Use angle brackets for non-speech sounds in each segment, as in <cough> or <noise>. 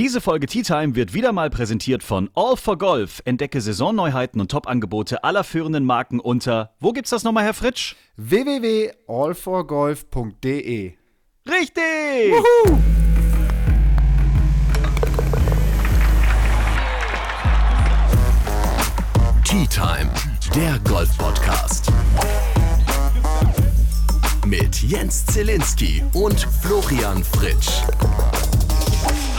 Diese Folge Tea Time wird wieder mal präsentiert von All for Golf. Entdecke Saisonneuheiten und Top-Angebote aller führenden Marken unter, wo gibt's das nochmal, Herr Fritsch? www.allforgolf.de Richtig! Wuhu! Tea Time, der Golf-Podcast. Mit Jens Zielinski und Florian Fritsch.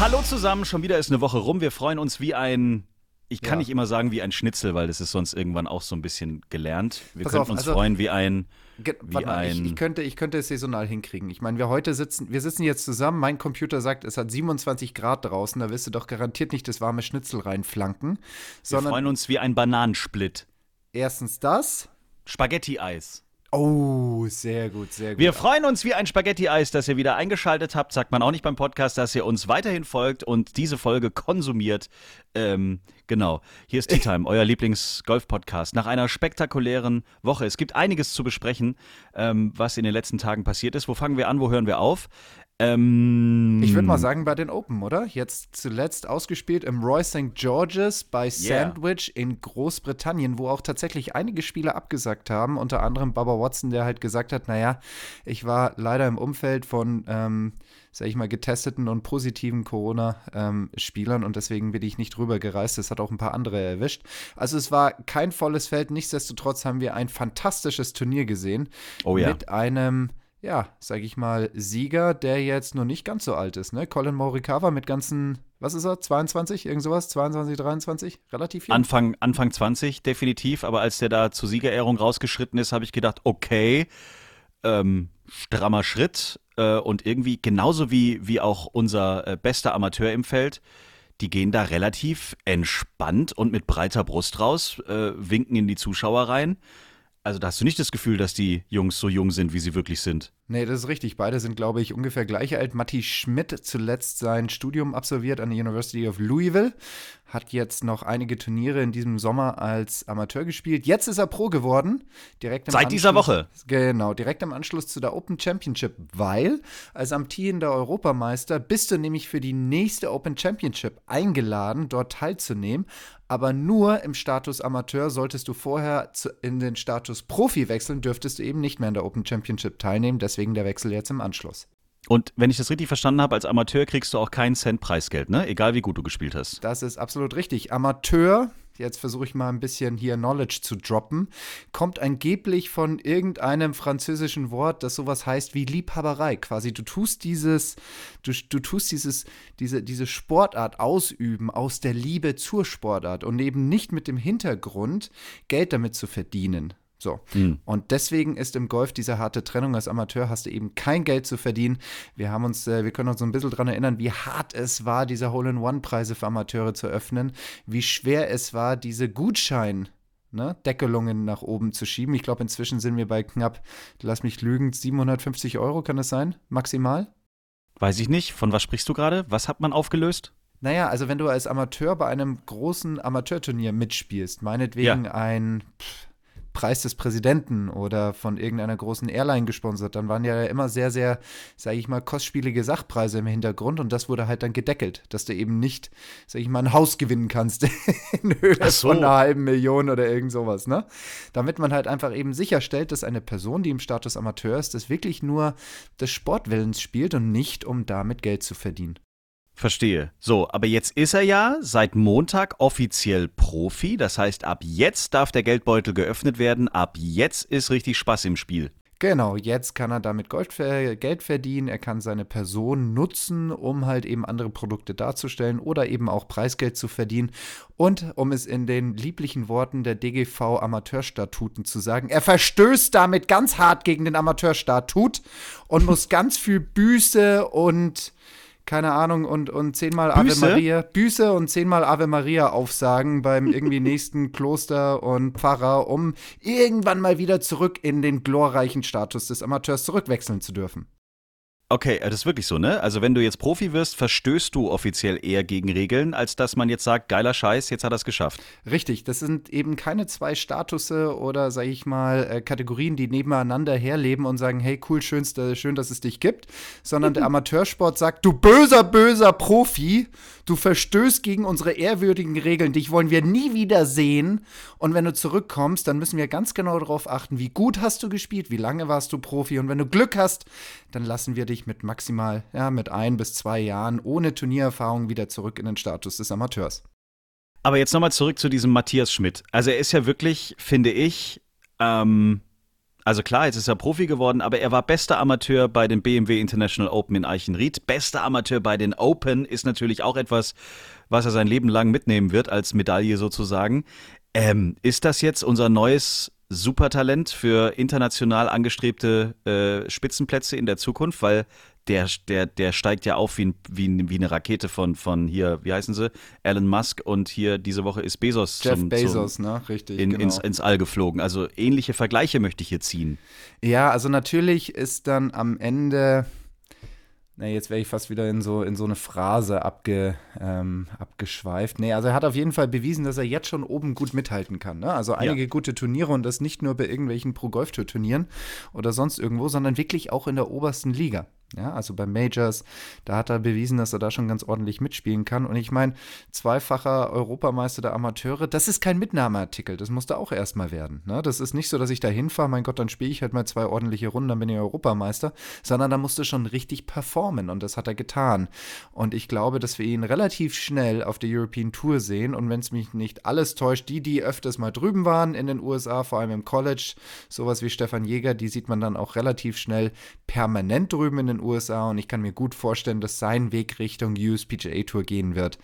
Hallo zusammen, schon wieder ist eine Woche rum. Wir freuen uns wie ein, ich kann Ja. nicht immer sagen wie ein Schnitzel, weil das ist sonst irgendwann auch so ein bisschen gelernt. Wir Pass könnten auf, uns also- freuen wie ein, Wie warte mal, ich, ein- ich, könnte, ich könnte es saisonal hinkriegen. Ich meine, wir heute sitzen, wir sitzen jetzt zusammen. Mein Computer sagt, es hat 27 Grad draußen. Da wirst du doch garantiert nicht das warme Schnitzel reinflanken. wir Sondern freuen uns wie ein Bananensplit. erstens das. Spaghetti-Eis. Oh, sehr gut, sehr gut. Wir freuen uns wie ein Spaghetti-Eis, dass ihr wieder eingeschaltet habt. Sagt man auch nicht beim Podcast, dass ihr uns weiterhin folgt und diese Folge konsumiert. Ähm, genau. Hier ist Tea Time, euer Lieblings-Golf-Podcast. Nach einer spektakulären Woche. Es gibt einiges zu besprechen, ähm, was in den letzten Tagen passiert ist. Wo fangen wir an? Wo hören wir auf? Ähm, Ich würde mal sagen, bei den Open, oder? Jetzt zuletzt ausgespielt im Roy St. George's bei Sandwich in Großbritannien, wo auch tatsächlich einige Spieler abgesagt haben. Unter anderem Baba Watson, der halt gesagt hat: Naja, ich war leider im Umfeld von, ähm, sag ich mal, getesteten und positiven Corona-Spielern und deswegen bin ich nicht rüber gereist. Das hat auch ein paar andere erwischt. Also, es war kein volles Feld. Nichtsdestotrotz haben wir ein fantastisches Turnier gesehen. Oh ja. Mit einem ja, sag ich mal, Sieger, der jetzt nur nicht ganz so alt ist, ne? Colin Morikawa mit ganzen, was ist er, 22, irgend sowas, 22, 23, relativ jung. Anfang, Anfang 20 definitiv, aber als der da zur Siegerehrung rausgeschritten ist, habe ich gedacht, okay, ähm, strammer Schritt äh, und irgendwie genauso wie, wie auch unser äh, bester Amateur im Feld, die gehen da relativ entspannt und mit breiter Brust raus, äh, winken in die Zuschauer rein. Also da hast du nicht das Gefühl, dass die Jungs so jung sind, wie sie wirklich sind. Nee, das ist richtig. Beide sind, glaube ich, ungefähr gleich alt. Matti Schmidt zuletzt sein Studium absolviert an der University of Louisville. Hat jetzt noch einige Turniere in diesem Sommer als Amateur gespielt. Jetzt ist er Pro geworden. Direkt Seit dieser Anschluss- Woche. Genau, direkt im Anschluss zu der Open Championship, weil als amtierender Europameister bist du nämlich für die nächste Open Championship eingeladen, dort teilzunehmen. Aber nur im Status Amateur solltest du vorher in den Status Profi wechseln, dürftest du eben nicht mehr in der Open Championship teilnehmen. Deswegen der Wechsel jetzt im Anschluss. Und wenn ich das richtig verstanden habe, als Amateur kriegst du auch keinen Cent Preisgeld, ne? Egal wie gut du gespielt hast. Das ist absolut richtig. Amateur, jetzt versuche ich mal ein bisschen hier Knowledge zu droppen, kommt angeblich von irgendeinem französischen Wort, das sowas heißt wie Liebhaberei. Quasi, du tust dieses, du, du tust dieses, diese, diese Sportart ausüben aus der Liebe zur Sportart und eben nicht mit dem Hintergrund, Geld damit zu verdienen. So. Und deswegen ist im Golf diese harte Trennung. Als Amateur hast du eben kein Geld zu verdienen. Wir haben uns, äh, wir können uns so ein bisschen daran erinnern, wie hart es war, diese Hole-in-One-Preise für Amateure zu öffnen, wie schwer es war, diese Gutschein. Ne, Deckelungen nach oben zu schieben. Ich glaube, inzwischen sind wir bei knapp, lass mich lügen, 750 Euro, kann das sein? Maximal? Weiß ich nicht. Von was sprichst du gerade? Was hat man aufgelöst? Naja, also wenn du als Amateur bei einem großen Amateurturnier mitspielst, meinetwegen ein pff, Preis des Präsidenten oder von irgendeiner großen Airline gesponsert, dann waren ja immer sehr, sehr, sage ich mal, kostspielige Sachpreise im Hintergrund und das wurde halt dann gedeckelt, dass du eben nicht, sage ich mal, ein Haus gewinnen kannst <laughs> in Höhe so. von einer halben Million oder irgend sowas, ne? Damit man halt einfach eben sicherstellt, dass eine Person, die im Status Amateur ist, das wirklich nur des Sportwillens spielt und nicht, um damit Geld zu verdienen. Verstehe. So, aber jetzt ist er ja seit Montag offiziell Profi. Das heißt, ab jetzt darf der Geldbeutel geöffnet werden. Ab jetzt ist richtig Spaß im Spiel. Genau, jetzt kann er damit ver- Geld verdienen, er kann seine Person nutzen, um halt eben andere Produkte darzustellen oder eben auch Preisgeld zu verdienen. Und um es in den lieblichen Worten der DGV Amateurstatuten zu sagen, er verstößt damit ganz hart gegen den Amateurstatut und muss ganz viel Büße und keine Ahnung, und, und zehnmal Ave? Maria, Büße und zehnmal Ave Maria aufsagen beim irgendwie <laughs> nächsten Kloster und Pfarrer, um irgendwann mal wieder zurück in den glorreichen Status des Amateurs zurückwechseln zu dürfen. Okay, das ist wirklich so, ne? Also wenn du jetzt Profi wirst, verstößt du offiziell eher gegen Regeln, als dass man jetzt sagt, geiler Scheiß, jetzt hat er es geschafft. Richtig, das sind eben keine zwei Statusse oder, sag ich mal, äh, Kategorien, die nebeneinander herleben und sagen, hey, cool, schönste, schön, dass es dich gibt, sondern der <laughs> Amateursport sagt, du böser, böser Profi, du verstößt gegen unsere ehrwürdigen Regeln, dich wollen wir nie wieder sehen und wenn du zurückkommst, dann müssen wir ganz genau darauf achten, wie gut hast du gespielt, wie lange warst du Profi und wenn du Glück hast, dann lassen wir dich mit maximal, ja, mit ein bis zwei Jahren ohne Turniererfahrung wieder zurück in den Status des Amateurs. Aber jetzt nochmal zurück zu diesem Matthias Schmidt. Also er ist ja wirklich, finde ich, ähm, also klar, jetzt ist er Profi geworden, aber er war bester Amateur bei den BMW International Open in Eichenried. Bester Amateur bei den Open ist natürlich auch etwas, was er sein Leben lang mitnehmen wird, als Medaille sozusagen. Ähm, ist das jetzt unser neues Supertalent für international angestrebte äh, Spitzenplätze in der Zukunft, weil der, der, der steigt ja auf wie, wie, wie eine Rakete von, von hier, wie heißen sie? Elon Musk und hier diese Woche ist Bezos Jeff zum, Bezos, zum, ne? Richtig. In, genau. ins, ins All geflogen. Also ähnliche Vergleiche möchte ich hier ziehen. Ja, also natürlich ist dann am Ende Nee, jetzt wäre ich fast wieder in so, in so eine Phrase abge, ähm, abgeschweift. Nee, also er hat auf jeden Fall bewiesen, dass er jetzt schon oben gut mithalten kann. Ne? Also einige ja. gute Turniere und das nicht nur bei irgendwelchen Pro-Golf-Tour-Turnieren oder sonst irgendwo, sondern wirklich auch in der obersten Liga. Ja, also bei Majors, da hat er bewiesen, dass er da schon ganz ordentlich mitspielen kann. Und ich meine, zweifacher Europameister der Amateure, das ist kein Mitnahmeartikel, das musste auch erstmal werden. Ne? Das ist nicht so, dass ich da hinfahre, mein Gott, dann spiele ich halt mal zwei ordentliche Runden, dann bin ich Europameister, sondern da musste schon richtig performen und das hat er getan. Und ich glaube, dass wir ihn relativ schnell auf der European Tour sehen und wenn es mich nicht alles täuscht, die, die öfters mal drüben waren in den USA, vor allem im College, sowas wie Stefan Jäger, die sieht man dann auch relativ schnell permanent drüben in den USA und ich kann mir gut vorstellen, dass sein Weg Richtung USPGA Tour gehen wird.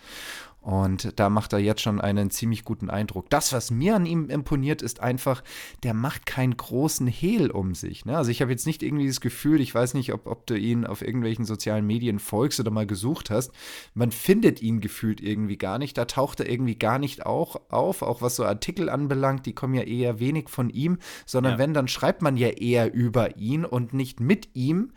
Und da macht er jetzt schon einen ziemlich guten Eindruck. Das, was mir an ihm imponiert, ist einfach, der macht keinen großen Hehl um sich. Ne? Also ich habe jetzt nicht irgendwie das Gefühl, ich weiß nicht, ob, ob du ihn auf irgendwelchen sozialen Medien folgst oder mal gesucht hast. Man findet ihn gefühlt irgendwie gar nicht. Da taucht er irgendwie gar nicht auch auf, auch was so Artikel anbelangt, die kommen ja eher wenig von ihm, sondern ja. wenn, dann schreibt man ja eher über ihn und nicht mit ihm.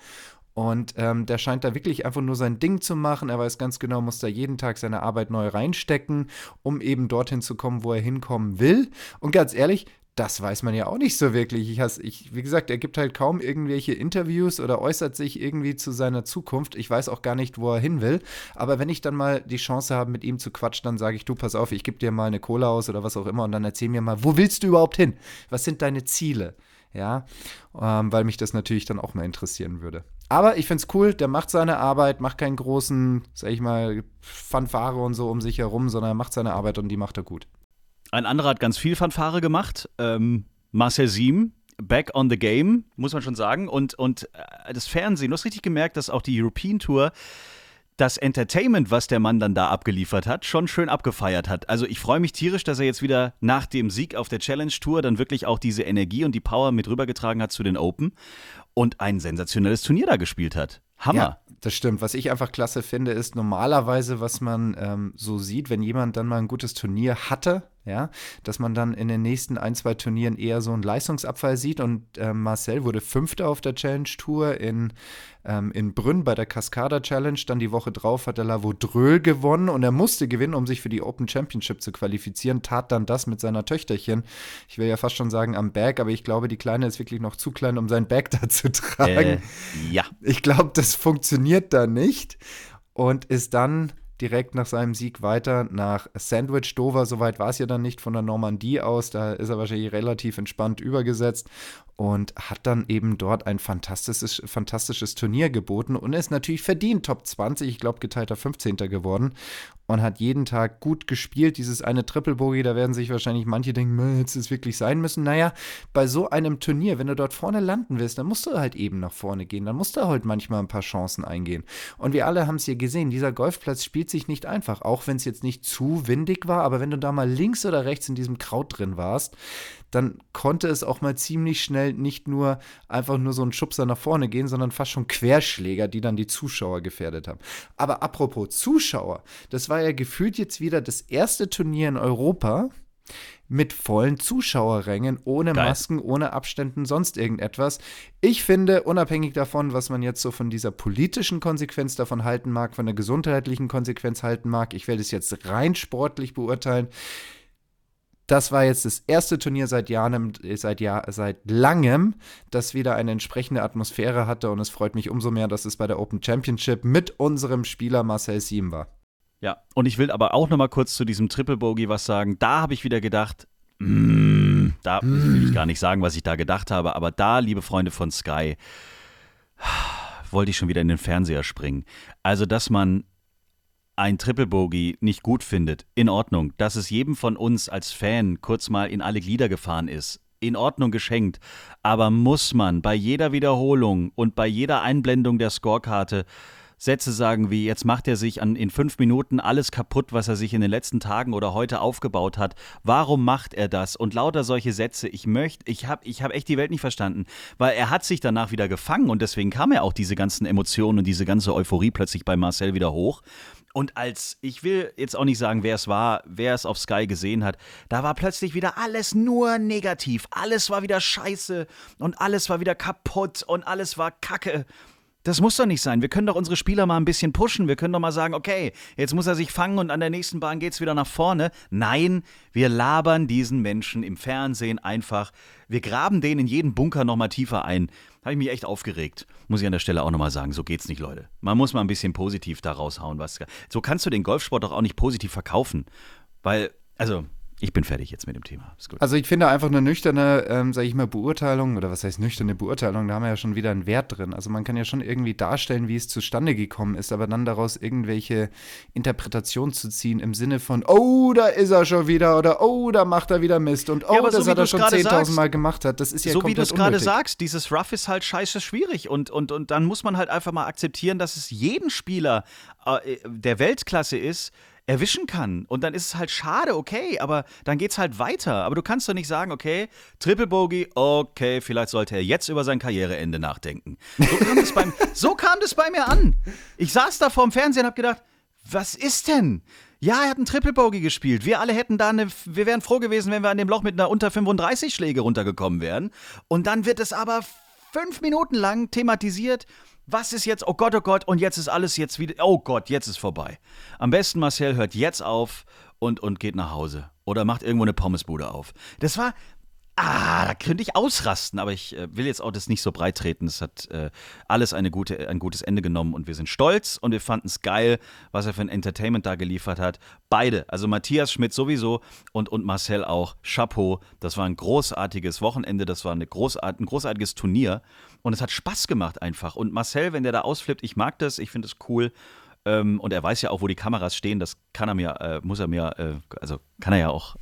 Und ähm, der scheint da wirklich einfach nur sein Ding zu machen. Er weiß ganz genau, muss da jeden Tag seine Arbeit neu reinstecken, um eben dorthin zu kommen, wo er hinkommen will. Und ganz ehrlich, das weiß man ja auch nicht so wirklich. Ich, has, ich, wie gesagt, er gibt halt kaum irgendwelche Interviews oder äußert sich irgendwie zu seiner Zukunft. Ich weiß auch gar nicht, wo er hin will. Aber wenn ich dann mal die Chance habe, mit ihm zu quatschen, dann sage ich, du, pass auf, ich gebe dir mal eine Cola aus oder was auch immer und dann erzähl mir mal, wo willst du überhaupt hin? Was sind deine Ziele? Ja, ähm, weil mich das natürlich dann auch mal interessieren würde. Aber ich finde es cool, der macht seine Arbeit, macht keinen großen, sag ich mal, Fanfare und so um sich herum, sondern er macht seine Arbeit und die macht er gut. Ein anderer hat ganz viel Fanfare gemacht. Ähm, Marcel Siem, back on the game, muss man schon sagen. Und, und äh, das Fernsehen, du hast richtig gemerkt, dass auch die European Tour das Entertainment, was der Mann dann da abgeliefert hat, schon schön abgefeiert hat. Also ich freue mich tierisch, dass er jetzt wieder nach dem Sieg auf der Challenge Tour dann wirklich auch diese Energie und die Power mit rübergetragen hat zu den Open und ein sensationelles Turnier da gespielt hat. Hammer. Ja, das stimmt. Was ich einfach klasse finde, ist normalerweise, was man ähm, so sieht, wenn jemand dann mal ein gutes Turnier hatte, ja, dass man dann in den nächsten ein, zwei Turnieren eher so einen Leistungsabfall sieht. Und äh, Marcel wurde Fünfter auf der Challenge Tour in, ähm, in Brünn bei der Cascada Challenge. Dann die Woche drauf hat er Lavodröl gewonnen und er musste gewinnen, um sich für die Open Championship zu qualifizieren. Tat dann das mit seiner Töchterchen. Ich will ja fast schon sagen am Bag, aber ich glaube, die Kleine ist wirklich noch zu klein, um sein Bag <laughs> da zu tragen. Äh, ja. Ich glaube, das funktioniert da nicht und ist dann direkt nach seinem Sieg weiter nach Sandwich Dover. Soweit war es ja dann nicht von der Normandie aus. Da ist er wahrscheinlich relativ entspannt übergesetzt und hat dann eben dort ein fantastisches, fantastisches Turnier geboten und ist natürlich verdient Top 20, ich glaube geteilter 15. geworden und hat jeden Tag gut gespielt. Dieses eine Triple Bogey, da werden sich wahrscheinlich manche denken, hätte es wirklich sein müssen. Naja, bei so einem Turnier, wenn du dort vorne landen willst, dann musst du halt eben nach vorne gehen. Dann musst du halt manchmal ein paar Chancen eingehen. Und wir alle haben es hier gesehen, dieser Golfplatz spielt sich nicht einfach, auch wenn es jetzt nicht zu windig war, aber wenn du da mal links oder rechts in diesem Kraut drin warst, dann konnte es auch mal ziemlich schnell nicht nur einfach nur so ein Schubser nach vorne gehen, sondern fast schon Querschläger, die dann die Zuschauer gefährdet haben. Aber apropos Zuschauer, das war ja gefühlt jetzt wieder das erste Turnier in Europa, mit vollen Zuschauerrängen, ohne Geil. Masken, ohne Abständen, sonst irgendetwas. Ich finde, unabhängig davon, was man jetzt so von dieser politischen Konsequenz davon halten mag, von der gesundheitlichen Konsequenz halten mag, ich werde es jetzt rein sportlich beurteilen. Das war jetzt das erste Turnier seit Jahren, seit, Jahr, seit langem, das wieder eine entsprechende Atmosphäre hatte und es freut mich umso mehr, dass es bei der Open Championship mit unserem Spieler Marcel Siem war. Ja, und ich will aber auch noch mal kurz zu diesem Triple Bogey was sagen. Da habe ich wieder gedacht, mm, da will ich gar nicht sagen, was ich da gedacht habe, aber da, liebe Freunde von Sky, wollte ich schon wieder in den Fernseher springen. Also, dass man ein Triple Bogey nicht gut findet, in Ordnung. Dass es jedem von uns als Fan kurz mal in alle Glieder gefahren ist, in Ordnung geschenkt. Aber muss man bei jeder Wiederholung und bei jeder Einblendung der Scorekarte Sätze sagen wie, jetzt macht er sich an, in fünf Minuten alles kaputt, was er sich in den letzten Tagen oder heute aufgebaut hat. Warum macht er das? Und lauter solche Sätze. Ich möchte, ich habe ich hab echt die Welt nicht verstanden, weil er hat sich danach wieder gefangen und deswegen kam ja auch diese ganzen Emotionen und diese ganze Euphorie plötzlich bei Marcel wieder hoch. Und als, ich will jetzt auch nicht sagen, wer es war, wer es auf Sky gesehen hat, da war plötzlich wieder alles nur negativ. Alles war wieder scheiße und alles war wieder kaputt und alles war kacke. Das muss doch nicht sein. Wir können doch unsere Spieler mal ein bisschen pushen. Wir können doch mal sagen, okay, jetzt muss er sich fangen und an der nächsten Bahn geht's wieder nach vorne. Nein, wir labern diesen Menschen im Fernsehen einfach. Wir graben den in jeden Bunker nochmal tiefer ein. Habe ich mich echt aufgeregt. Muss ich an der Stelle auch nochmal sagen. So geht's nicht, Leute. Man muss mal ein bisschen positiv da raushauen. Was, so kannst du den Golfsport doch auch nicht positiv verkaufen. Weil, also, ich bin fertig jetzt mit dem Thema. Ist gut. Also ich finde einfach eine nüchterne, ähm, sage ich mal, Beurteilung, oder was heißt nüchterne Beurteilung, da haben wir ja schon wieder einen Wert drin. Also man kann ja schon irgendwie darstellen, wie es zustande gekommen ist, aber dann daraus irgendwelche Interpretationen zu ziehen im Sinne von, oh, da ist er schon wieder oder oh, da macht er wieder Mist und oh, so das wie hat er schon gerade 10.000 sagst, Mal gemacht hat, das ist ja so wie du komplett es gerade sagst, dieses Rough ist halt scheiße schwierig und, und, und dann muss man halt einfach mal akzeptieren, dass es jeden Spieler äh, der Weltklasse ist, erwischen kann. Und dann ist es halt schade, okay, aber dann geht's halt weiter. Aber du kannst doch nicht sagen, okay, Triple Bogey, okay, vielleicht sollte er jetzt über sein Karriereende nachdenken. So kam das, beim, <laughs> so kam das bei mir an. Ich saß da vorm Fernsehen und hab gedacht, was ist denn? Ja, er hat einen Triple Bogey gespielt. Wir alle hätten da eine, wir wären froh gewesen, wenn wir an dem Loch mit einer unter 35 Schläge runtergekommen wären. Und dann wird es aber fünf Minuten lang thematisiert. Was ist jetzt? Oh Gott, oh Gott, und jetzt ist alles jetzt wieder. Oh Gott, jetzt ist vorbei. Am besten Marcel hört jetzt auf und, und geht nach Hause. Oder macht irgendwo eine Pommesbude auf. Das war. Ah, da könnte ich ausrasten, aber ich äh, will jetzt auch das nicht so breit treten. Es hat äh, alles eine gute, ein gutes Ende genommen und wir sind stolz und wir fanden es geil, was er für ein Entertainment da geliefert hat. Beide, also Matthias Schmidt sowieso und, und Marcel auch. Chapeau, das war ein großartiges Wochenende, das war eine großart ein großartiges Turnier und es hat Spaß gemacht einfach. Und Marcel, wenn der da ausflippt, ich mag das, ich finde es cool. Ähm, und er weiß ja auch, wo die Kameras stehen, das kann er mir, äh, muss er mir, äh, also kann er ja auch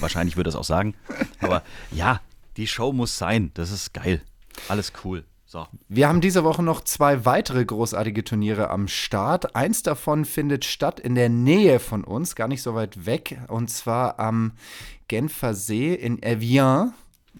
Wahrscheinlich würde er es auch sagen. Aber ja, die Show muss sein. Das ist geil. Alles cool. So. Wir haben diese Woche noch zwei weitere großartige Turniere am Start. Eins davon findet statt in der Nähe von uns, gar nicht so weit weg, und zwar am Genfer See in Evian.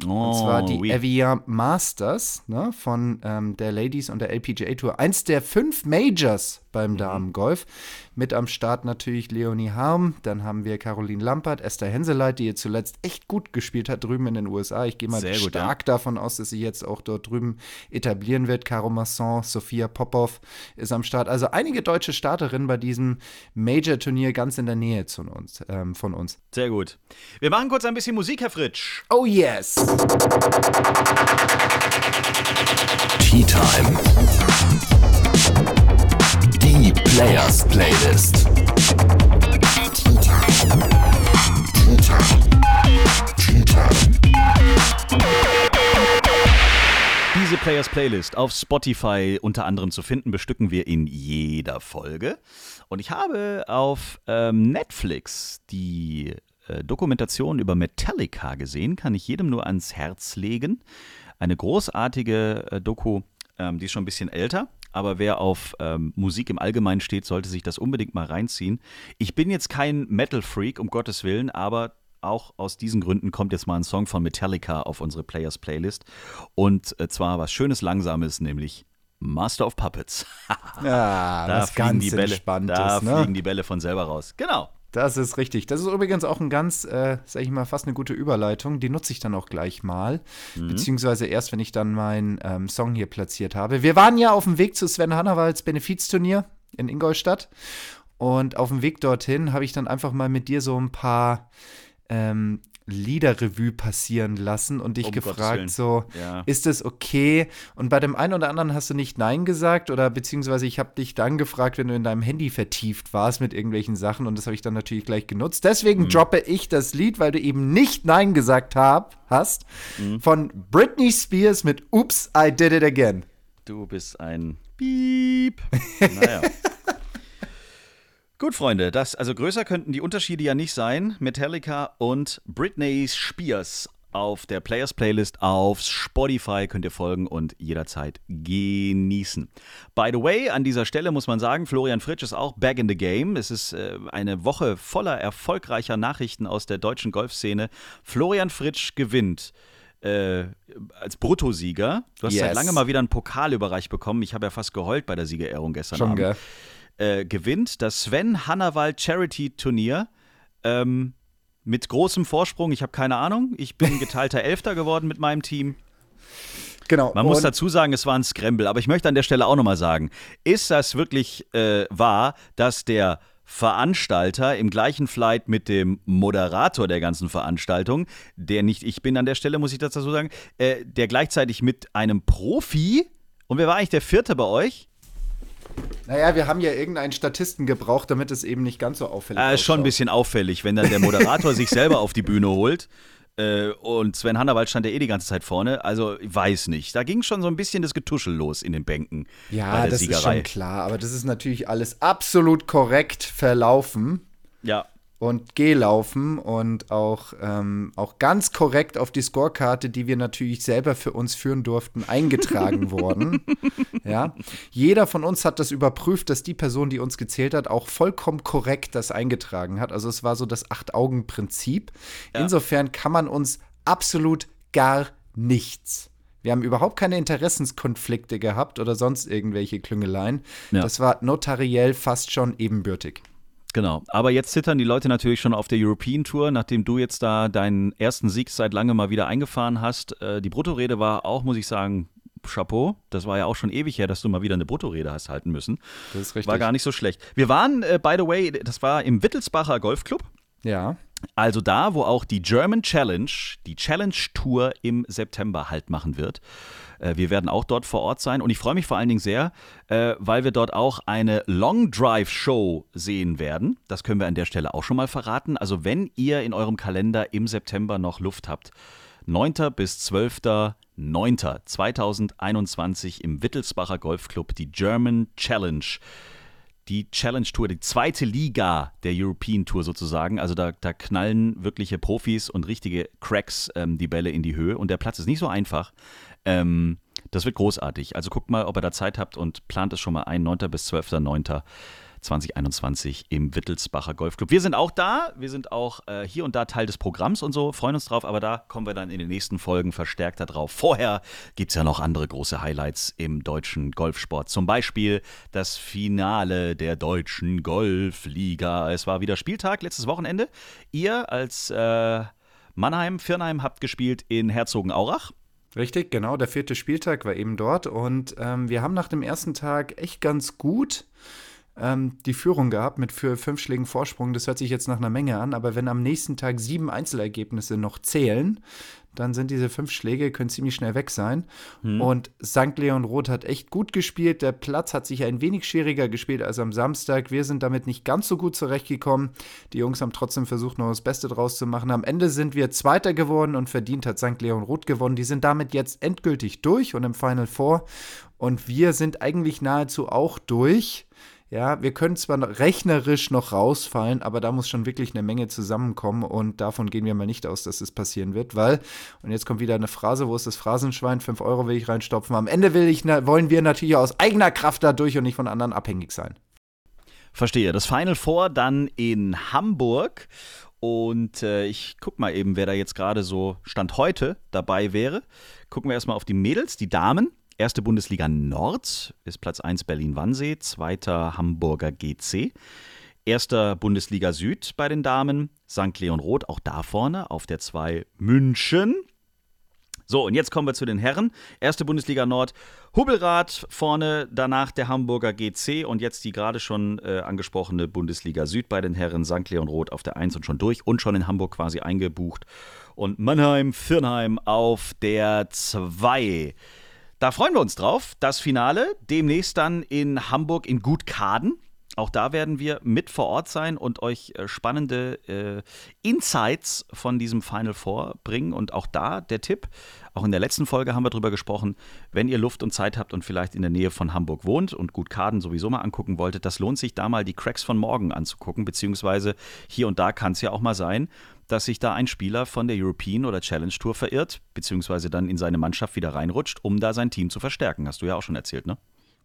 Oh, Und zwar die oui. Evian Masters ne, von ähm, der Ladies und der LPGA Tour. Eins der fünf Majors. Beim Damengolf. Mit am Start natürlich Leonie Harm. Dann haben wir Caroline Lampert, Esther Henseleit, die jetzt zuletzt echt gut gespielt hat drüben in den USA. Ich gehe mal Sehr gut, stark davon aus, dass sie jetzt auch dort drüben etablieren wird. Caro Masson, Sophia Popov ist am Start. Also einige deutsche Starterinnen bei diesem Major-Turnier ganz in der Nähe zu uns, ähm, von uns. Sehr gut. Wir machen kurz ein bisschen Musik, Herr Fritsch. Oh yes! Tea Time. Players Playlist. Diese Players Playlist auf Spotify unter anderem zu finden, bestücken wir in jeder Folge. Und ich habe auf ähm, Netflix die äh, Dokumentation über Metallica gesehen, kann ich jedem nur ans Herz legen. Eine großartige äh, Doku, ähm, die ist schon ein bisschen älter, aber wer auf ähm, Musik im Allgemeinen steht, sollte sich das unbedingt mal reinziehen. Ich bin jetzt kein Metal-Freak, um Gottes Willen, aber auch aus diesen Gründen kommt jetzt mal ein Song von Metallica auf unsere Players Playlist. Und äh, zwar was Schönes, Langsames, nämlich Master of Puppets. <laughs> Ja, da was fliegen ganz die Bälle, da ne? fliegen die Bälle von selber raus. Genau. Das ist richtig. Das ist übrigens auch ein ganz, äh, sag ich mal, fast eine gute Überleitung. Die nutze ich dann auch gleich mal. Mhm. Beziehungsweise erst, wenn ich dann meinen ähm, Song hier platziert habe. Wir waren ja auf dem Weg zu Sven Hannawalds Benefizturnier in Ingolstadt. Und auf dem Weg dorthin habe ich dann einfach mal mit dir so ein paar ähm, Liederrevue passieren lassen und dich um gefragt, so, ja. ist das okay? Und bei dem einen oder anderen hast du nicht Nein gesagt oder beziehungsweise ich habe dich dann gefragt, wenn du in deinem Handy vertieft warst mit irgendwelchen Sachen und das habe ich dann natürlich gleich genutzt. Deswegen mhm. droppe ich das Lied, weil du eben nicht Nein gesagt hab, hast, mhm. von Britney Spears mit Oops, I Did It Again. Du bist ein Piep. Naja. <laughs> Gut, Freunde, das, also größer könnten die Unterschiede ja nicht sein. Metallica und Britney Spears auf der Players Playlist auf Spotify könnt ihr folgen und jederzeit genießen. By the way, an dieser Stelle muss man sagen, Florian Fritsch ist auch back in the game. Es ist äh, eine Woche voller erfolgreicher Nachrichten aus der deutschen Golfszene. Florian Fritsch gewinnt. Äh, als Bruttosieger. Du hast yes. seit langem mal wieder einen Pokal überreicht bekommen. Ich habe ja fast geheult bei der Siegerehrung gestern Schon, Abend. Gell? Äh, gewinnt das Sven Hannawald Charity Turnier ähm, mit großem Vorsprung. Ich habe keine Ahnung. Ich bin <laughs> geteilter Elfter geworden mit meinem Team. Genau. Man muss dazu sagen, es war ein Scramble, aber ich möchte an der Stelle auch nochmal sagen, ist das wirklich äh, wahr, dass der Veranstalter im gleichen Flight mit dem Moderator der ganzen Veranstaltung, der nicht ich bin an der Stelle, muss ich dazu sagen, äh, der gleichzeitig mit einem Profi, und wer war eigentlich der Vierte bei euch? Naja, wir haben ja irgendeinen Statisten gebraucht, damit es eben nicht ganz so auffällig ist. Äh, schon ein bisschen auffällig, wenn dann der Moderator sich selber auf die Bühne holt. Äh, und Sven Hannawald stand ja eh die ganze Zeit vorne. Also, ich weiß nicht. Da ging schon so ein bisschen das Getuschel los in den Bänken. Ja, das Siegerei. ist schon klar. Aber das ist natürlich alles absolut korrekt verlaufen. Ja und gelaufen und auch, ähm, auch ganz korrekt auf die Scorekarte, die wir natürlich selber für uns führen durften, eingetragen <laughs> worden. Ja. Jeder von uns hat das überprüft, dass die Person, die uns gezählt hat, auch vollkommen korrekt das eingetragen hat. Also es war so das Acht-Augen-Prinzip. Ja. Insofern kann man uns absolut gar nichts. Wir haben überhaupt keine Interessenskonflikte gehabt oder sonst irgendwelche Klüngeleien. Ja. Das war notariell fast schon ebenbürtig. Genau. Aber jetzt zittern die Leute natürlich schon auf der European Tour, nachdem du jetzt da deinen ersten Sieg seit langem mal wieder eingefahren hast. Äh, die Bruttorede war auch, muss ich sagen, Chapeau. Das war ja auch schon ewig her, dass du mal wieder eine Bruttorede hast halten müssen. Das ist richtig. War gar nicht so schlecht. Wir waren, äh, by the way, das war im Wittelsbacher Golfclub. Ja. Also da, wo auch die German Challenge, die Challenge Tour im September halt machen wird. Äh, wir werden auch dort vor Ort sein und ich freue mich vor allen Dingen sehr, äh, weil wir dort auch eine Long Drive Show sehen werden. Das können wir an der Stelle auch schon mal verraten. Also wenn ihr in eurem Kalender im September noch Luft habt, 9. bis 12. 9. 2021 im Wittelsbacher Golfclub die German Challenge die Challenge Tour, die zweite Liga der European Tour sozusagen. Also da, da knallen wirkliche Profis und richtige Cracks ähm, die Bälle in die Höhe und der Platz ist nicht so einfach. Ähm, das wird großartig. Also guckt mal, ob ihr da Zeit habt und plant es schon mal ein, 9. bis 12.9. 2021 im Wittelsbacher Golfclub. Wir sind auch da, wir sind auch äh, hier und da Teil des Programms und so, freuen uns drauf, aber da kommen wir dann in den nächsten Folgen verstärkter drauf. Vorher gibt es ja noch andere große Highlights im deutschen Golfsport. Zum Beispiel das Finale der deutschen Golfliga. Es war wieder Spieltag letztes Wochenende. Ihr als äh, Mannheim, Firnheim habt gespielt in Herzogenaurach. Richtig, genau. Der vierte Spieltag war eben dort und ähm, wir haben nach dem ersten Tag echt ganz gut ähm, die Führung gehabt mit für fünf Schlägen Vorsprung. Das hört sich jetzt nach einer Menge an, aber wenn am nächsten Tag sieben Einzelergebnisse noch zählen, dann sind diese fünf Schläge, können ziemlich schnell weg sein. Hm. Und St. Leon Roth hat echt gut gespielt. Der Platz hat sich ein wenig schwieriger gespielt als am Samstag. Wir sind damit nicht ganz so gut zurechtgekommen. Die Jungs haben trotzdem versucht, noch das Beste draus zu machen. Am Ende sind wir Zweiter geworden und verdient hat St. Leon Roth gewonnen. Die sind damit jetzt endgültig durch und im Final Four. Und wir sind eigentlich nahezu auch durch. Ja, wir können zwar rechnerisch noch rausfallen, aber da muss schon wirklich eine Menge zusammenkommen und davon gehen wir mal nicht aus, dass es passieren wird, weil, und jetzt kommt wieder eine Phrase, wo ist das Phrasenschwein? 5 Euro will ich reinstopfen. Am Ende will ich, wollen wir natürlich aus eigener Kraft dadurch und nicht von anderen abhängig sein. Verstehe. Das Final Four dann in Hamburg. Und äh, ich guck mal eben, wer da jetzt gerade so Stand heute dabei wäre. Gucken wir erstmal auf die Mädels, die Damen. Erste Bundesliga Nord ist Platz 1 Berlin-Wannsee, zweiter Hamburger GC. Erster Bundesliga Süd bei den Damen, St. Leon Roth, auch da vorne auf der 2 München. So, und jetzt kommen wir zu den Herren. Erste Bundesliga Nord, Hubbelrad vorne, danach der Hamburger GC und jetzt die gerade schon äh, angesprochene Bundesliga Süd bei den Herren, St. Leon Roth auf der 1 und schon durch und schon in Hamburg quasi eingebucht. Und Mannheim, Firnheim auf der 2. Da freuen wir uns drauf. Das Finale demnächst dann in Hamburg in Gutkaden. Auch da werden wir mit vor Ort sein und euch äh, spannende äh, Insights von diesem Final Four bringen. Und auch da der Tipp, auch in der letzten Folge haben wir darüber gesprochen, wenn ihr Luft und Zeit habt und vielleicht in der Nähe von Hamburg wohnt und gut Kaden sowieso mal angucken wolltet, das lohnt sich da mal die Cracks von morgen anzugucken, beziehungsweise hier und da kann es ja auch mal sein, dass sich da ein Spieler von der European oder Challenge Tour verirrt, beziehungsweise dann in seine Mannschaft wieder reinrutscht, um da sein Team zu verstärken. Hast du ja auch schon erzählt, ne?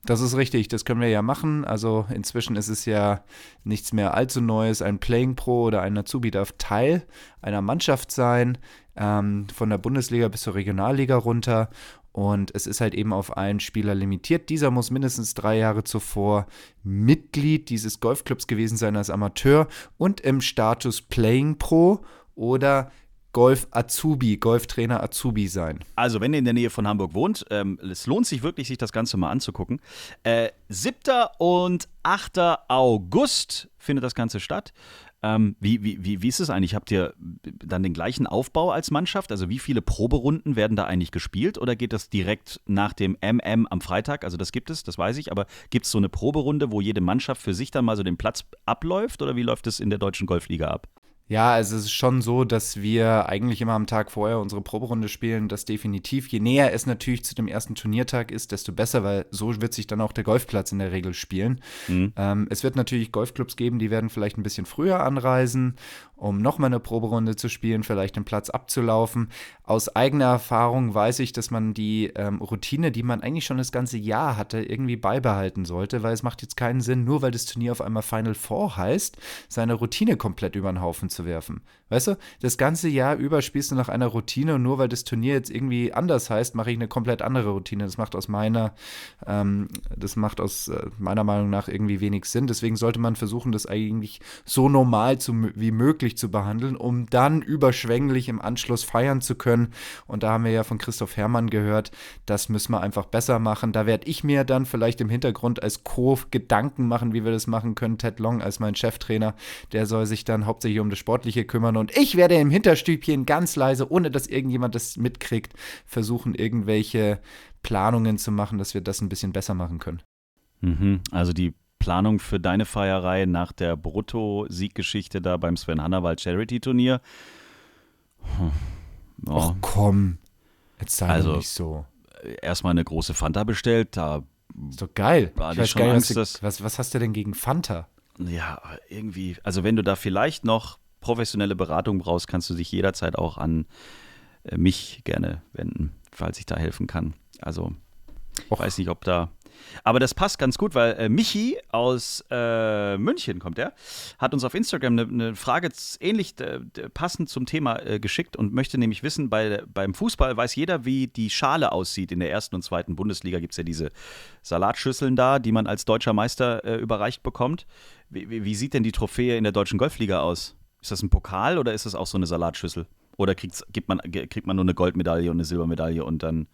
Das ist richtig, das können wir ja machen. Also inzwischen ist es ja nichts mehr allzu Neues. Ein Playing Pro oder ein Azubi darf Teil einer Mannschaft sein, ähm, von der Bundesliga bis zur Regionalliga runter. Und es ist halt eben auf einen Spieler limitiert. Dieser muss mindestens drei Jahre zuvor Mitglied dieses Golfclubs gewesen sein als Amateur und im Status Playing Pro oder Golf Azubi, Golftrainer Azubi sein. Also, wenn ihr in der Nähe von Hamburg wohnt, ähm, es lohnt sich wirklich, sich das Ganze mal anzugucken. Äh, 7. und 8. August findet das Ganze statt. Ähm, wie, wie, wie, wie ist es eigentlich? Habt ihr dann den gleichen Aufbau als Mannschaft? Also wie viele Proberunden werden da eigentlich gespielt oder geht das direkt nach dem MM am Freitag? Also das gibt es, das weiß ich, aber gibt es so eine Proberunde, wo jede Mannschaft für sich dann mal so den Platz abläuft oder wie läuft es in der deutschen Golfliga ab? Ja, also es ist schon so, dass wir eigentlich immer am Tag vorher unsere Proberunde spielen. Das definitiv. Je näher es natürlich zu dem ersten Turniertag ist, desto besser, weil so wird sich dann auch der Golfplatz in der Regel spielen. Mhm. Ähm, es wird natürlich Golfclubs geben, die werden vielleicht ein bisschen früher anreisen, um nochmal eine Proberunde zu spielen, vielleicht den Platz abzulaufen. Aus eigener Erfahrung weiß ich, dass man die ähm, Routine, die man eigentlich schon das ganze Jahr hatte, irgendwie beibehalten sollte, weil es macht jetzt keinen Sinn, nur weil das Turnier auf einmal Final Four heißt, seine Routine komplett über den Haufen zu zu werfen. Weißt du, das ganze Jahr über spielst du nach einer Routine und nur weil das Turnier jetzt irgendwie anders heißt, mache ich eine komplett andere Routine. Das macht aus meiner, ähm, das macht aus äh, meiner Meinung nach irgendwie wenig Sinn. Deswegen sollte man versuchen, das eigentlich so normal zu, wie möglich zu behandeln, um dann überschwänglich im Anschluss feiern zu können. Und da haben wir ja von Christoph Herrmann gehört, das müssen wir einfach besser machen. Da werde ich mir dann vielleicht im Hintergrund als Co. Gedanken machen, wie wir das machen können. Ted Long als mein Cheftrainer, der soll sich dann hauptsächlich um das Sportliche kümmern und ich werde im Hinterstübchen ganz leise, ohne dass irgendjemand das mitkriegt, versuchen, irgendwelche Planungen zu machen, dass wir das ein bisschen besser machen können. Mhm, also die Planung für deine Feierei nach der Brutto-Sieggeschichte da beim Sven Hannawald Charity-Turnier. Hm. Oh. Ach komm, jetzt sei also, nicht so. Erstmal eine große Fanta bestellt, da ist doch geil. War ich weiß gar nicht, was, was, was hast du denn gegen Fanta? Ja, irgendwie, also wenn du da vielleicht noch professionelle Beratung brauchst, kannst du dich jederzeit auch an äh, mich gerne wenden, falls ich da helfen kann. Also, ich weiß nicht, ob da. Aber das passt ganz gut, weil äh, Michi aus äh, München kommt er, hat uns auf Instagram eine, eine Frage ähnlich äh, passend zum Thema äh, geschickt und möchte nämlich wissen, bei, beim Fußball weiß jeder, wie die Schale aussieht. In der ersten und zweiten Bundesliga gibt es ja diese Salatschüsseln da, die man als deutscher Meister äh, überreicht bekommt. Wie, wie, wie sieht denn die Trophäe in der deutschen Golfliga aus? Ist das ein Pokal oder ist das auch so eine Salatschüssel? Oder kriegt man, kriegt man nur eine Goldmedaille und eine Silbermedaille und dann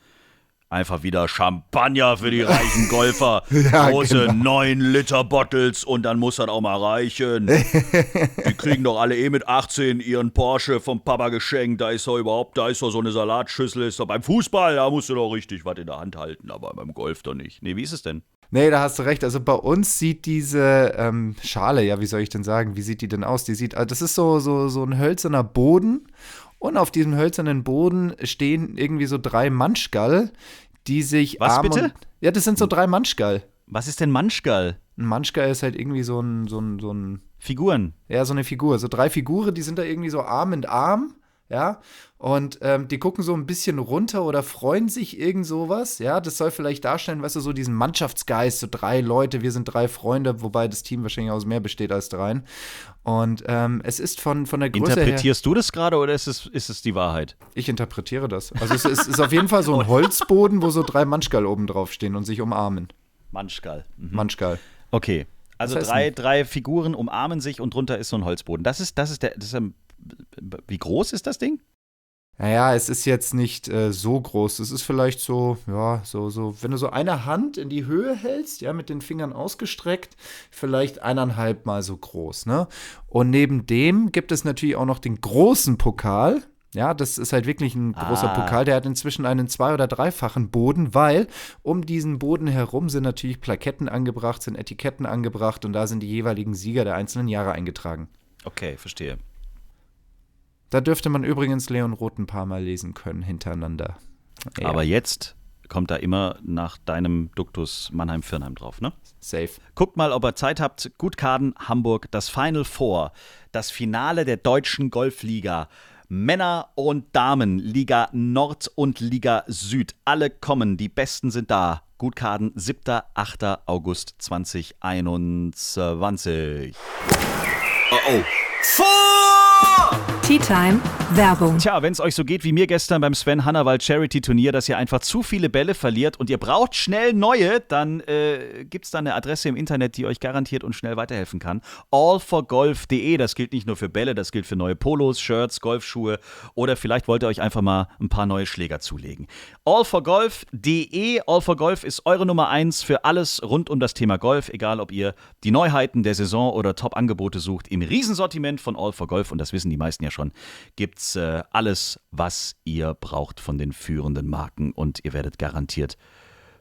einfach wieder Champagner für die reichen Golfer. <laughs> ja, Große genau. 9 Liter Bottles und dann muss das auch mal reichen. <laughs> die kriegen doch alle eh mit 18 ihren Porsche vom Papa geschenkt. Da ist doch überhaupt, da ist doch so eine Salatschüssel. Ist doch beim Fußball, da musst du doch richtig was in der Hand halten, aber beim Golf doch nicht. Nee, wie ist es denn? Nee, da hast du recht. Also bei uns sieht diese ähm, Schale, ja, wie soll ich denn sagen, wie sieht die denn aus? Die sieht, also das ist so, so, so ein hölzerner Boden und auf diesem hölzernen Boden stehen irgendwie so drei Manschgall, die sich Was Arm bitte? Und, ja, das sind so drei Manschgall. Was ist denn Manschgall? Ein Manschgall ist halt irgendwie so ein, so ein, so ein Figuren. Ja, so eine Figur. So drei Figuren, die sind da irgendwie so Arm in Arm ja, und ähm, die gucken so ein bisschen runter oder freuen sich irgend sowas, ja, das soll vielleicht darstellen, weißt du, so diesen Mannschaftsgeist, so drei Leute, wir sind drei Freunde, wobei das Team wahrscheinlich aus mehr besteht als dreien und ähm, es ist von, von der Größe Interpretierst her, du das gerade oder ist es, ist es die Wahrheit? Ich interpretiere das, also es ist, ist auf jeden Fall so ein <laughs> Holzboden, wo so drei Manschgall oben drauf stehen und sich umarmen. Manschgall. Mhm. Manschgall. Okay, Also drei, drei Figuren umarmen sich und drunter ist so ein Holzboden. Das ist, das ist der, das ist ein, wie groß ist das Ding? Naja, es ist jetzt nicht äh, so groß. Es ist vielleicht so, ja, so, so, wenn du so eine Hand in die Höhe hältst, ja, mit den Fingern ausgestreckt, vielleicht eineinhalb Mal so groß, ne? Und neben dem gibt es natürlich auch noch den großen Pokal. Ja, das ist halt wirklich ein großer Ah. Pokal. Der hat inzwischen einen zwei- oder dreifachen Boden, weil um diesen Boden herum sind natürlich Plaketten angebracht, sind Etiketten angebracht und da sind die jeweiligen Sieger der einzelnen Jahre eingetragen. Okay, verstehe. Da dürfte man übrigens Leon Roth ein paar Mal lesen können hintereinander. Ja, Aber jetzt kommt da immer nach deinem Duktus Mannheim-Firnheim drauf, ne? safe. Guckt mal, ob ihr Zeit habt. Gutkaden Hamburg, das Final Four, das Finale der deutschen Golfliga. Männer und Damen, Liga Nord und Liga Süd. Alle kommen, die Besten sind da. Gutkaden, 7. 8. August 2021. Oh, oh. Tea Time Werbung. Tja, wenn es euch so geht wie mir gestern beim Sven Hannawald Charity Turnier, dass ihr einfach zu viele Bälle verliert und ihr braucht schnell neue, dann äh, gibt es da eine Adresse im Internet, die euch garantiert und schnell weiterhelfen kann. Allforgolf.de, das gilt nicht nur für Bälle, das gilt für neue Polos, Shirts, Golfschuhe oder vielleicht wollt ihr euch einfach mal ein paar neue Schläger zulegen. Allforgolf.de, All4Golf ist eure Nummer eins für alles rund um das Thema Golf, egal ob ihr die Neuheiten der Saison oder Top-Angebote sucht. Im Riesensortiment von All4Golf, und das wissen die meisten ja schon, gibt's äh, alles, was ihr braucht von den führenden Marken und ihr werdet garantiert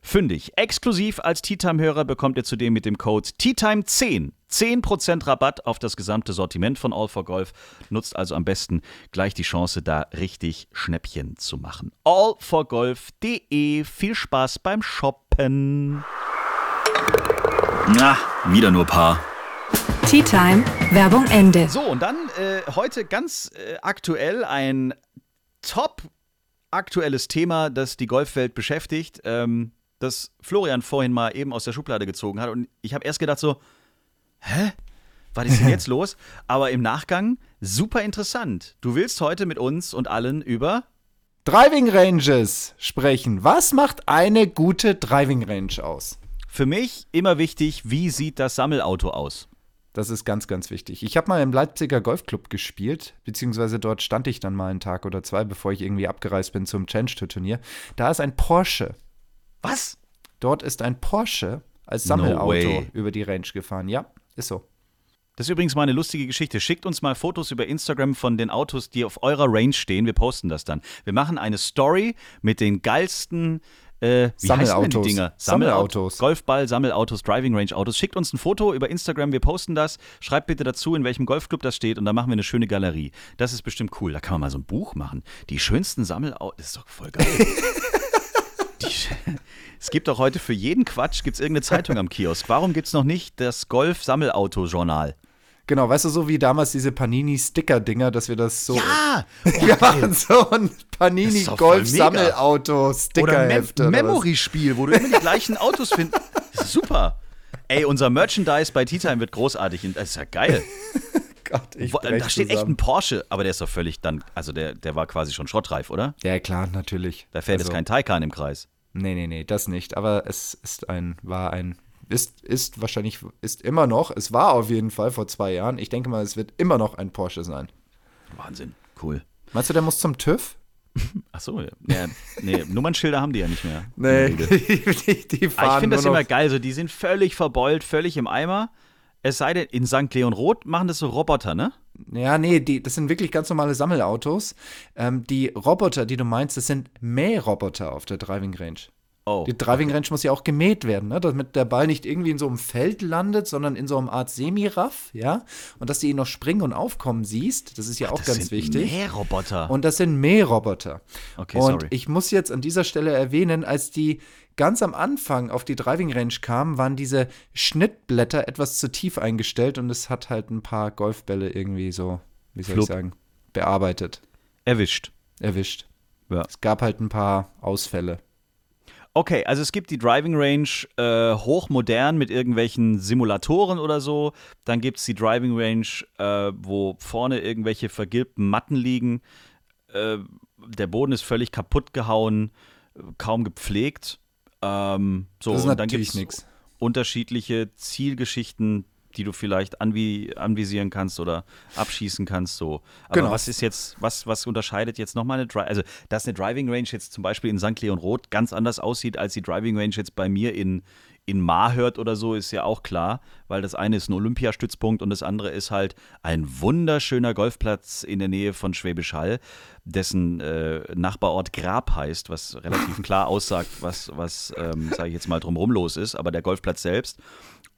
fündig. Exklusiv als Tea Time-Hörer bekommt ihr zudem mit dem Code TEATIME10 10% Rabatt auf das gesamte Sortiment von All4Golf. Nutzt also am besten gleich die Chance, da richtig Schnäppchen zu machen. Allforgolf.de. Viel Spaß beim Shoppen. Na, wieder nur Paar. Tea Time Werbung Ende. So, und dann äh, heute ganz äh, aktuell ein top aktuelles Thema, das die Golfwelt beschäftigt, ähm, das Florian vorhin mal eben aus der Schublade gezogen hat. Und ich habe erst gedacht so, hä? Was ist denn <laughs> jetzt los? Aber im Nachgang super interessant. Du willst heute mit uns und allen über Driving Ranges sprechen. Was macht eine gute Driving Range aus? für mich immer wichtig, wie sieht das Sammelauto aus? Das ist ganz, ganz wichtig. Ich habe mal im Leipziger Golfclub gespielt, beziehungsweise dort stand ich dann mal einen Tag oder zwei, bevor ich irgendwie abgereist bin zum Challenge Tour Turnier. Da ist ein Porsche. Was? Dort ist ein Porsche als No Sammelauto way. über die Range gefahren. Ja, ist so. Das ist übrigens mal eine lustige Geschichte. Schickt uns mal Fotos über Instagram von den Autos, die auf eurer Range stehen. Wir posten das dann. Wir machen eine Story mit den geilsten äh, wie Sammelautos. Dinger? Sammelautos. Golfball, Sammelautos, Driving Range Autos. Schickt uns ein Foto über Instagram, wir posten das. Schreibt bitte dazu, in welchem Golfclub das steht und dann machen wir eine schöne Galerie. Das ist bestimmt cool. Da kann man mal so ein Buch machen. Die schönsten Sammelautos. Das ist doch voll geil. <laughs> Die es gibt doch heute für jeden Quatsch gibt's irgendeine Zeitung am Kiosk. Warum gibt es noch nicht das Golf-Sammelauto-Journal? Genau, weißt du, so wie damals diese Panini-Sticker-Dinger, dass wir das so. Ja! <laughs> wir machen so ein. Oder Mem. Memory-Spiel, wo du immer die gleichen Autos findest. <laughs> Super. Ey, unser Merchandise bei Tea Time wird großartig. Das ist ja geil. <laughs> Gott, ich da steht echt zusammen. ein Porsche, aber der ist doch völlig dann, also der, der war quasi schon schrottreif, oder? Ja, klar, natürlich. Da fährt Also, jetzt kein Taycan im Kreis. Nee, nee, nee, das nicht. Aber es ist ein, war ein, ist, ist wahrscheinlich, ist immer noch, es war auf jeden Fall vor zwei Jahren. Ich denke mal, es wird immer noch ein Porsche sein. Wahnsinn, cool. Meinst du, der muss zum TÜV? Ach so, ja. nee, <laughs> Nummernschilder haben die ja nicht mehr. Nee, <laughs> die, die fahren Aber ich finde das immer geil, so die sind völlig verbeult, völlig im Eimer. Es sei denn, in St. Leon Roth machen das so Roboter, ne? Ja, nee, die, das sind wirklich ganz normale Sammelautos. Ähm, die Roboter, die du meinst, das sind Mähroboter auf der Driving Range. Oh. Die Driving Range muss ja auch gemäht werden, ne? damit der Ball nicht irgendwie in so einem Feld landet, sondern in so einer Art Semiraff, ja. Und dass du ihn noch springen und aufkommen siehst, das ist ja auch das ganz sind wichtig. Mähroboter. Und das sind Mähroboter. Okay, und sorry. ich muss jetzt an dieser Stelle erwähnen, als die ganz am Anfang auf die Driving Range kamen, waren diese Schnittblätter etwas zu tief eingestellt und es hat halt ein paar Golfbälle irgendwie so, wie soll Flupp. ich sagen, bearbeitet, Erwischt. erwischt. Ja. Es gab halt ein paar Ausfälle. Okay, also es gibt die Driving Range äh, hochmodern mit irgendwelchen Simulatoren oder so. Dann gibt es die Driving Range, äh, wo vorne irgendwelche vergilbten Matten liegen. Äh, der Boden ist völlig kaputt gehauen, kaum gepflegt. Ähm, so, Das ist und dann gibt's nix. unterschiedliche Zielgeschichten, die du vielleicht anvi anvisieren kannst oder abschießen kannst. So. Aber Genau. was ist jetzt, was, was unterscheidet jetzt nochmal eine Dri Also, dass eine Driving Range jetzt zum Beispiel in St. Leon Roth ganz anders aussieht als die Driving Range jetzt bei mir in, in Mahört oder so, ist ja auch klar, weil das eine ist ein Olympiastützpunkt und das andere ist halt ein wunderschöner Golfplatz in der Nähe von Schwäbisch Hall, dessen äh, Nachbarort Grab heißt, was relativ <laughs> klar aussagt, was, was ähm, sage ich jetzt mal, drumherum los ist. Aber der Golfplatz selbst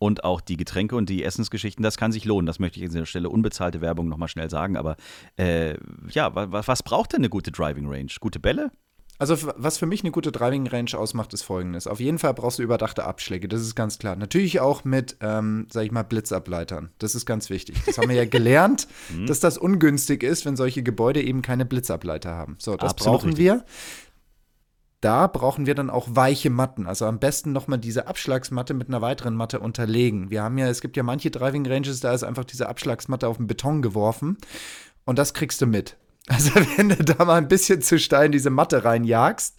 und auch die Getränke und die Essensgeschichten, das kann sich lohnen. Das möchte ich an dieser Stelle unbezahlte Werbung nochmal schnell sagen. Aber äh, ja, wa, wa, was braucht denn eine gute Driving Range? Gute Bälle? Also was für mich eine gute Driving Range ausmacht, ist folgendes. Auf jeden Fall brauchst du überdachte Abschläge, das ist ganz klar. Natürlich auch mit, ähm, sag ich mal, Blitzableitern. Das ist ganz wichtig. Das haben wir ja <laughs> gelernt, dass das ungünstig ist, wenn solche Gebäude eben keine Blitzableiter haben. So, das Absolut brauchen richtig. wir. Da brauchen wir dann auch weiche Matten. Also am besten nochmal diese Abschlagsmatte mit einer weiteren Matte unterlegen. Wir haben ja, es gibt ja manche Driving Ranges, da ist einfach diese Abschlagsmatte auf den Beton geworfen. Und das kriegst du mit. Also <laughs> wenn du da mal ein bisschen zu steil in diese Matte reinjagst,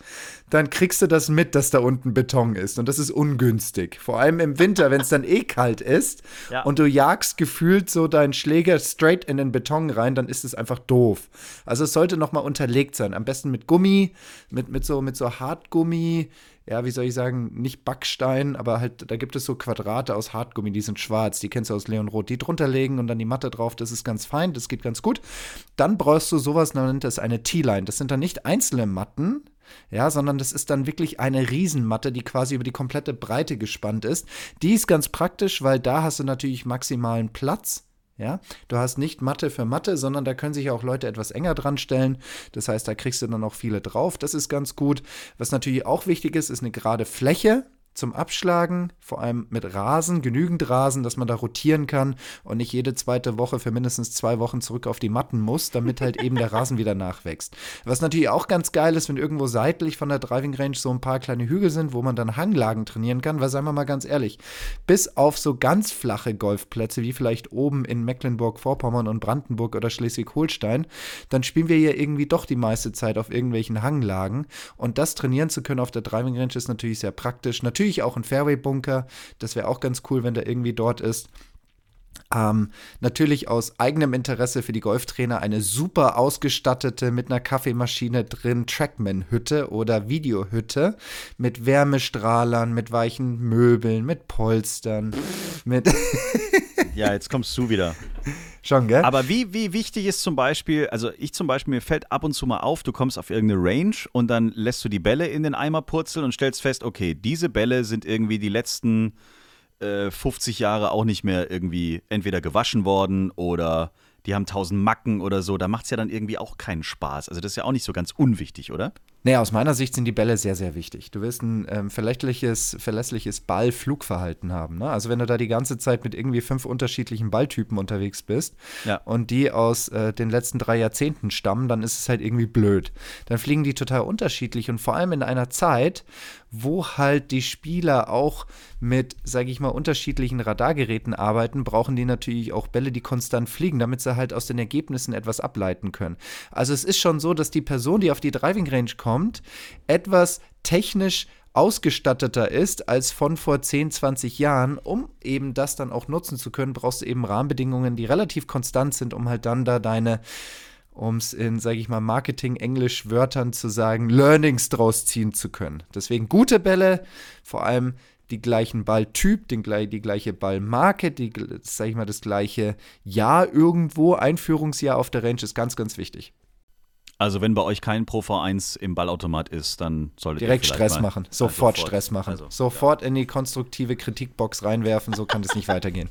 dann kriegst du das mit, dass da unten Beton ist. Und das ist ungünstig. Vor allem im Winter, wenn es dann eh kalt ist <laughs> Ja. und du jagst gefühlt so deinen Schläger straight in den Beton rein, dann ist es einfach doof. Also es sollte nochmal unterlegt sein. Am besten mit Gummi, mit, mit, so, mit so Hartgummi. Ja, wie soll ich sagen, nicht Backstein, aber halt, da gibt es so Quadrate aus Hartgummi, die sind schwarz, die kennst du aus Leon Roth. Die drunter legen und dann die Matte drauf, das ist ganz fein, das geht ganz gut. Dann brauchst du sowas, man nennt das eine T-Line. Das sind dann nicht einzelne Matten, ja, sondern das ist dann wirklich eine Riesenmatte, die quasi über die komplette Breite gespannt ist. Die ist ganz praktisch, weil da hast du natürlich maximalen Platz. Ja, du hast nicht Matte für Matte, sondern da können sich auch Leute etwas enger dran stellen. Das heißt, da kriegst du dann auch viele drauf. Das ist ganz gut. Was natürlich auch wichtig ist, ist eine gerade Fläche zum Abschlagen, vor allem mit Rasen, genügend Rasen, dass man da rotieren kann und nicht jede zweite Woche für mindestens zwei Wochen zurück auf die Matten muss, damit halt eben der Rasen wieder nachwächst. Was natürlich auch ganz geil ist, wenn irgendwo seitlich von der Driving Range so ein paar kleine Hügel sind, wo man dann Hanglagen trainieren kann, weil sagen wir mal ganz ehrlich, bis auf so ganz flache Golfplätze, wie vielleicht oben in Mecklenburg-Vorpommern und Brandenburg oder Schleswig-Holstein, dann spielen wir hier irgendwie doch die meiste Zeit auf irgendwelchen Hanglagen. Und das trainieren zu können auf der Driving Range ist natürlich sehr praktisch. Natürlich auch ein Fairway-Bunker, das wäre auch ganz cool, wenn der irgendwie dort ist. Ähm, natürlich aus eigenem Interesse für die Golftrainer eine super ausgestattete mit einer Kaffeemaschine drin Trackman-Hütte oder Videohütte mit Wärmestrahlern, mit weichen Möbeln, mit Polstern, mit <laughs> <laughs> Ja, jetzt kommst du wieder. <laughs> schon, gell? Aber wie, wie wichtig ist zum Beispiel, also ich zum Beispiel, mir fällt ab und zu mal auf, du kommst auf irgendeine Range und dann lässt du die Bälle in den Eimer purzeln und stellst fest, okay, diese Bälle sind irgendwie die letzten äh, 50 Jahre auch nicht mehr irgendwie entweder gewaschen worden oder die haben tausend Macken oder so. Da macht es ja dann irgendwie auch keinen Spaß. Also das ist ja auch nicht so ganz unwichtig, oder? Nee, aus meiner Sicht sind die Bälle sehr, sehr wichtig. Du willst ein ähm, verlässliches, verlässliches Ball-Flugverhalten haben. Ne? Also wenn du da die ganze Zeit mit irgendwie fünf unterschiedlichen Balltypen unterwegs bist Ja. und die aus äh, den letzten drei Jahrzehnten stammen, dann ist es halt irgendwie blöd. Dann fliegen die total unterschiedlich und vor allem in einer Zeit, wo halt die Spieler auch mit, sage ich mal, unterschiedlichen Radargeräten arbeiten, brauchen die natürlich auch Bälle, die konstant fliegen, damit sie halt aus den Ergebnissen etwas ableiten können. Also es ist schon so, dass die Person, die auf die Driving Range kommt, etwas technisch ausgestatteter ist als von vor 10, 20 Jahren. Um eben das dann auch nutzen zu können, brauchst du eben Rahmenbedingungen, die relativ konstant sind, um halt dann da deine um es in, sage ich mal, Marketing-Englisch-Wörtern zu sagen, Learnings draus ziehen zu können. Deswegen gute Bälle, vor allem die gleichen Balltyp, den, die gleiche Ballmarke, die, sage ich mal, das gleiche Jahr irgendwo, Einführungsjahr auf der Range ist ganz, ganz wichtig. Also wenn bei euch kein Pro V1 im Ballautomat ist, dann solltet Direkt ihr Stress machen, Ja, sofort Stress machen, Also, sofort in die konstruktive Kritikbox reinwerfen, so kann das nicht <laughs> weitergehen.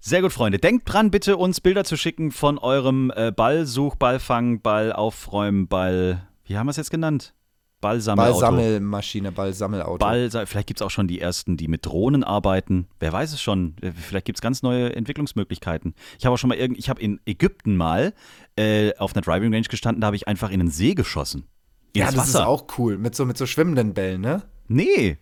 Sehr gut, Freunde. Denkt dran, bitte uns Bilder zu schicken von eurem äh, Ballsuch, Ballfang, Ball aufräumen, Ball. Wie haben wir es jetzt genannt? Ballsammelauto. Ballsammelmaschine, Ballsammelauto. Ball, vielleicht gibt es auch schon die ersten, die mit Drohnen arbeiten. Wer weiß es schon. Vielleicht gibt es ganz neue Entwicklungsmöglichkeiten. Ich habe auch schon mal irgend, ich habe in Ägypten mal äh, auf einer Driving Range gestanden, da habe ich einfach in einen See geschossen. ja, Ins das ist Wasser. auch cool, mit so, mit so schwimmenden Bällen, ne? Nee.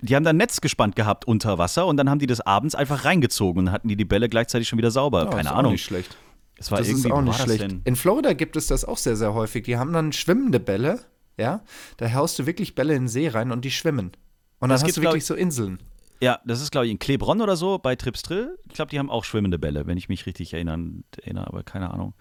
Die haben da ein Netz gespannt gehabt unter Wasser und dann haben die das abends einfach reingezogen und hatten die die Bälle gleichzeitig schon wieder sauber. Ja, Keine ist Auch Ahnung. nicht schlecht. Es war Das irgendwie ist auch nicht das schlecht. In Florida gibt es das auch sehr, sehr häufig. Die haben dann schwimmende Bälle, ja. Da haust du wirklich Bälle in den See rein und die schwimmen. Und dann Das hast gibt's, du wirklich ich- so Inseln. Ja, das ist, glaube ich, in Klebronn oder so bei Trips Drill. Ich glaube, die haben auch schwimmende Bälle, wenn ich mich richtig erinnern, erinnere, aber keine Ahnung.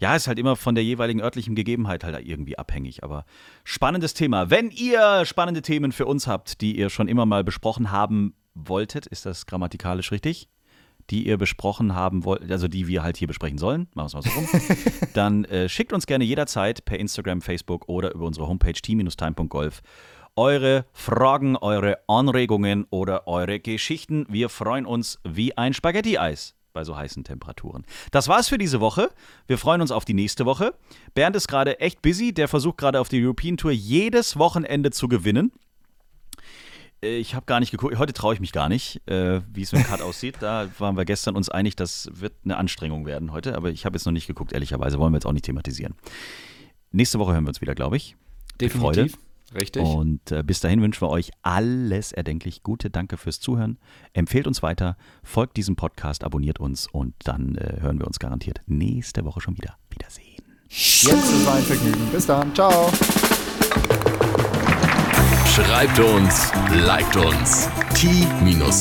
Ja, ist halt immer von der jeweiligen örtlichen Gegebenheit halt irgendwie abhängig. Aber spannendes Thema. Wenn ihr spannende Themen für uns habt, die ihr schon immer mal besprochen haben wolltet, ist das grammatikalisch richtig? Die ihr besprochen haben wollt, also die wir halt hier besprechen sollen, machen wir es mal so rum, <laughs> dann äh, schickt uns gerne jederzeit per Instagram, Facebook oder über unsere Homepage t-time.golf eure Fragen, eure Anregungen oder eure Geschichten. Wir freuen uns wie ein Spaghetti-Eis bei so heißen Temperaturen. Das war's für diese Woche. Wir freuen uns auf die nächste Woche. Bernd ist gerade echt busy. Der versucht gerade auf der European Tour jedes Wochenende zu gewinnen. Äh, Ich habe gar nicht geguckt. Heute traue ich mich gar nicht, äh, wie es mit dem Cut aussieht. Da waren wir gestern uns einig, das wird eine Anstrengung werden heute. Aber ich habe jetzt noch nicht geguckt, ehrlicherweise. Wollen wir jetzt auch nicht thematisieren. Nächste Woche hören wir uns wieder, glaube ich. Mit Freude. Definitiv. Richtig. Und äh, bis dahin wünschen wir euch alles erdenklich Gute. Danke fürs Zuhören. Empfehlt uns weiter, folgt diesem Podcast, abonniert uns und dann äh, hören wir uns garantiert nächste Woche schon wieder. Wiedersehen. Jetzt ist mein Vergnügen. Bis dann. Ciao. Schreibt uns, liked uns. t-time.golf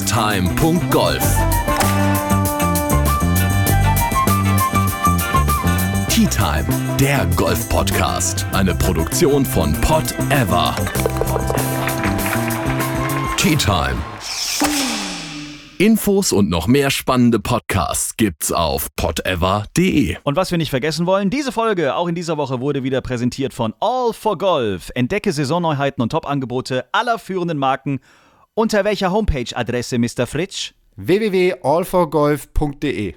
Tea Time, der Golf-Podcast. Eine Produktion von Pot Ever. Tea Time. Infos und noch mehr spannende Podcasts gibt's auf potever.de. Und was wir nicht vergessen wollen, diese Folge, auch in dieser Woche, wurde wieder präsentiert von All for Golf. Entdecke Saisonneuheiten und Top-Angebote aller führenden Marken. Unter welcher Homepage-Adresse, Mr. Fritsch? www.allforgolf.de